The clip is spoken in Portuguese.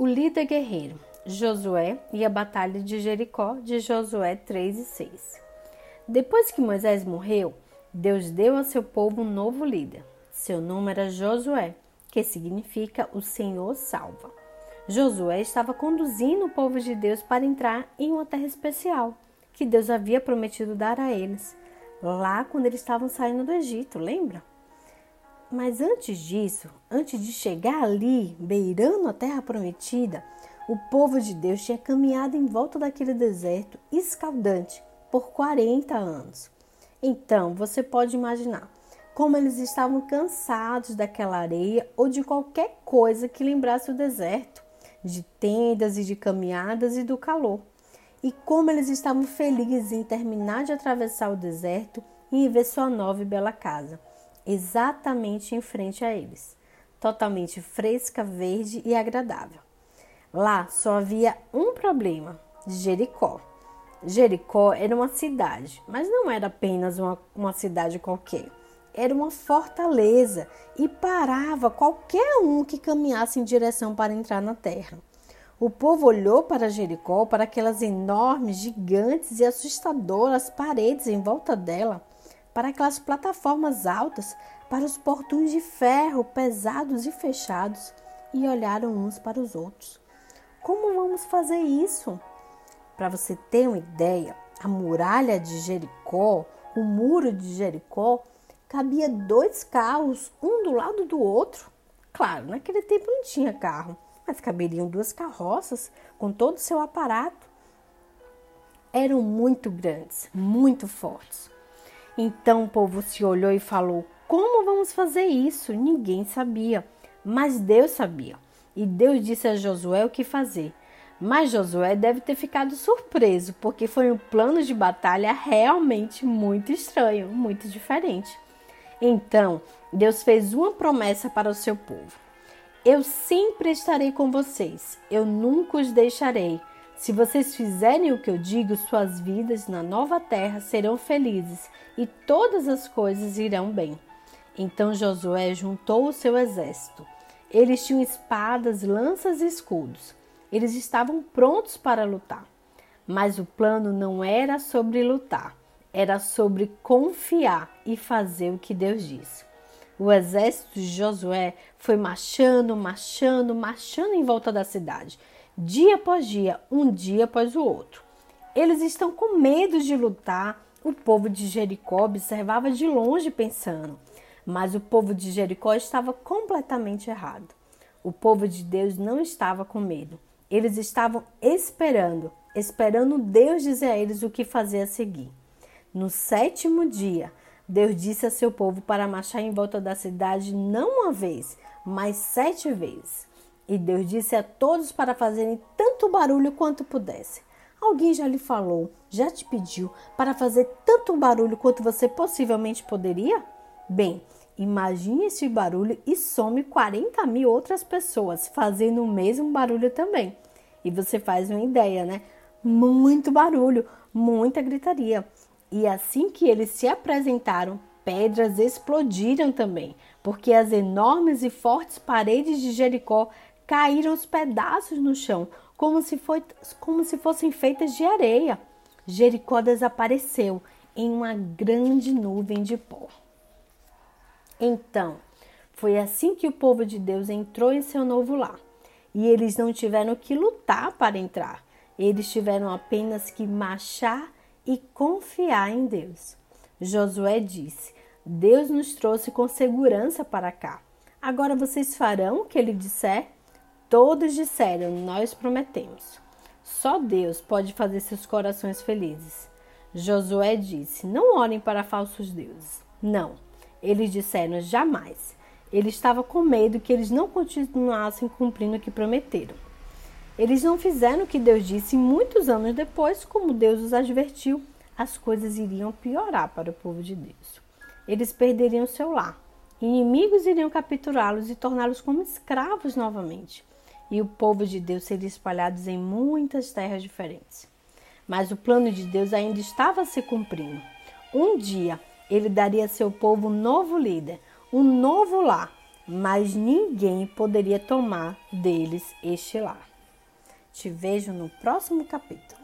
O líder guerreiro, Josué e a batalha de Jericó, de Josué 3 e 6. Depois que Moisés morreu, Deus deu a seu povo um novo líder. Seu nome era Josué, que significa o Senhor salva. Josué estava conduzindo o povo de Deus para entrar em uma terra especial que Deus havia prometido dar a eles, lá quando eles estavam saindo do Egito, lembra? Mas antes disso, antes de chegar ali, beirando a terra prometida, o povo de Deus tinha caminhado em volta daquele deserto escaldante por 40 anos. Então, você pode imaginar como eles estavam cansados daquela areia ou de qualquer coisa que lembrasse o deserto, de tendas e de caminhadas e do calor. E como eles estavam felizes em terminar de atravessar o deserto e em ver sua nova e bela casa exatamente em frente a eles, totalmente fresca, verde e agradável. Lá só havia um problema: Jericó. Jericó era uma cidade, mas não era apenas uma, uma cidade qualquer. Era uma fortaleza e parava qualquer um que caminhasse em direção para entrar na terra. O povo olhou para Jericó, para aquelas enormes, gigantes e assustadoras paredes em volta dela para aquelas plataformas altas, para os portões de ferro pesados e fechados, e olharam uns para os outros. Como vamos fazer isso? Para você ter uma ideia, a muralha de Jericó, o muro de Jericó, cabia dois carros, um do lado do outro. Claro, naquele tempo não tinha carro, mas caberiam duas carroças com todo o seu aparato. Eram muito grandes, muito fortes. Então o povo se olhou e falou: Como vamos fazer isso? Ninguém sabia, mas Deus sabia. E Deus disse a Josué o que fazer. Mas Josué deve ter ficado surpreso, porque foi um plano de batalha realmente muito estranho, muito diferente. Então, Deus fez uma promessa para o seu povo: Eu sempre estarei com vocês, eu nunca os deixarei. Se vocês fizerem o que eu digo, suas vidas na nova terra serão felizes e todas as coisas irão bem. Então Josué juntou o seu exército. Eles tinham espadas, lanças e escudos. Eles estavam prontos para lutar. Mas o plano não era sobre lutar, era sobre confiar e fazer o que Deus disse. O exército de Josué foi marchando, marchando, marchando em volta da cidade dia após dia, um dia após o outro. Eles estão com medo de lutar. O povo de Jericó observava de longe, pensando, mas o povo de Jericó estava completamente errado. O povo de Deus não estava com medo. Eles estavam esperando, esperando Deus dizer a eles o que fazer a seguir. No sétimo dia, Deus disse a seu povo para marchar em volta da cidade não uma vez, mas sete vezes. E Deus disse a todos para fazerem tanto barulho quanto pudessem. Alguém já lhe falou, já te pediu para fazer tanto barulho quanto você possivelmente poderia? Bem, imagine esse barulho e some 40 mil outras pessoas fazendo o mesmo barulho também. E você faz uma ideia, né? Muito barulho, muita gritaria. E assim que eles se apresentaram, pedras explodiram também, porque as enormes e fortes paredes de Jericó caíram os pedaços no chão, como se, foi, como se fossem feitas de areia. Jericó desapareceu em uma grande nuvem de pó. Então, foi assim que o povo de Deus entrou em seu novo lar. E eles não tiveram que lutar para entrar, eles tiveram apenas que marchar e confiar em Deus. Josué disse: Deus nos trouxe com segurança para cá. Agora vocês farão o que ele disser? Todos disseram: Nós prometemos. Só Deus pode fazer seus corações felizes. Josué disse: Não orem para falsos deuses. Não. Eles disseram: Jamais. Ele estava com medo que eles não continuassem cumprindo o que prometeram. Eles não fizeram o que Deus disse e muitos anos depois, como Deus os advertiu, as coisas iriam piorar para o povo de Deus. Eles perderiam seu lar. Inimigos iriam capturá-los e torná-los como escravos novamente e o povo de Deus seria espalhado em muitas terras diferentes. Mas o plano de Deus ainda estava se cumprindo. Um dia ele daria a seu povo um novo líder, um novo lar, mas ninguém poderia tomar deles este lar. Te vejo no próximo capítulo.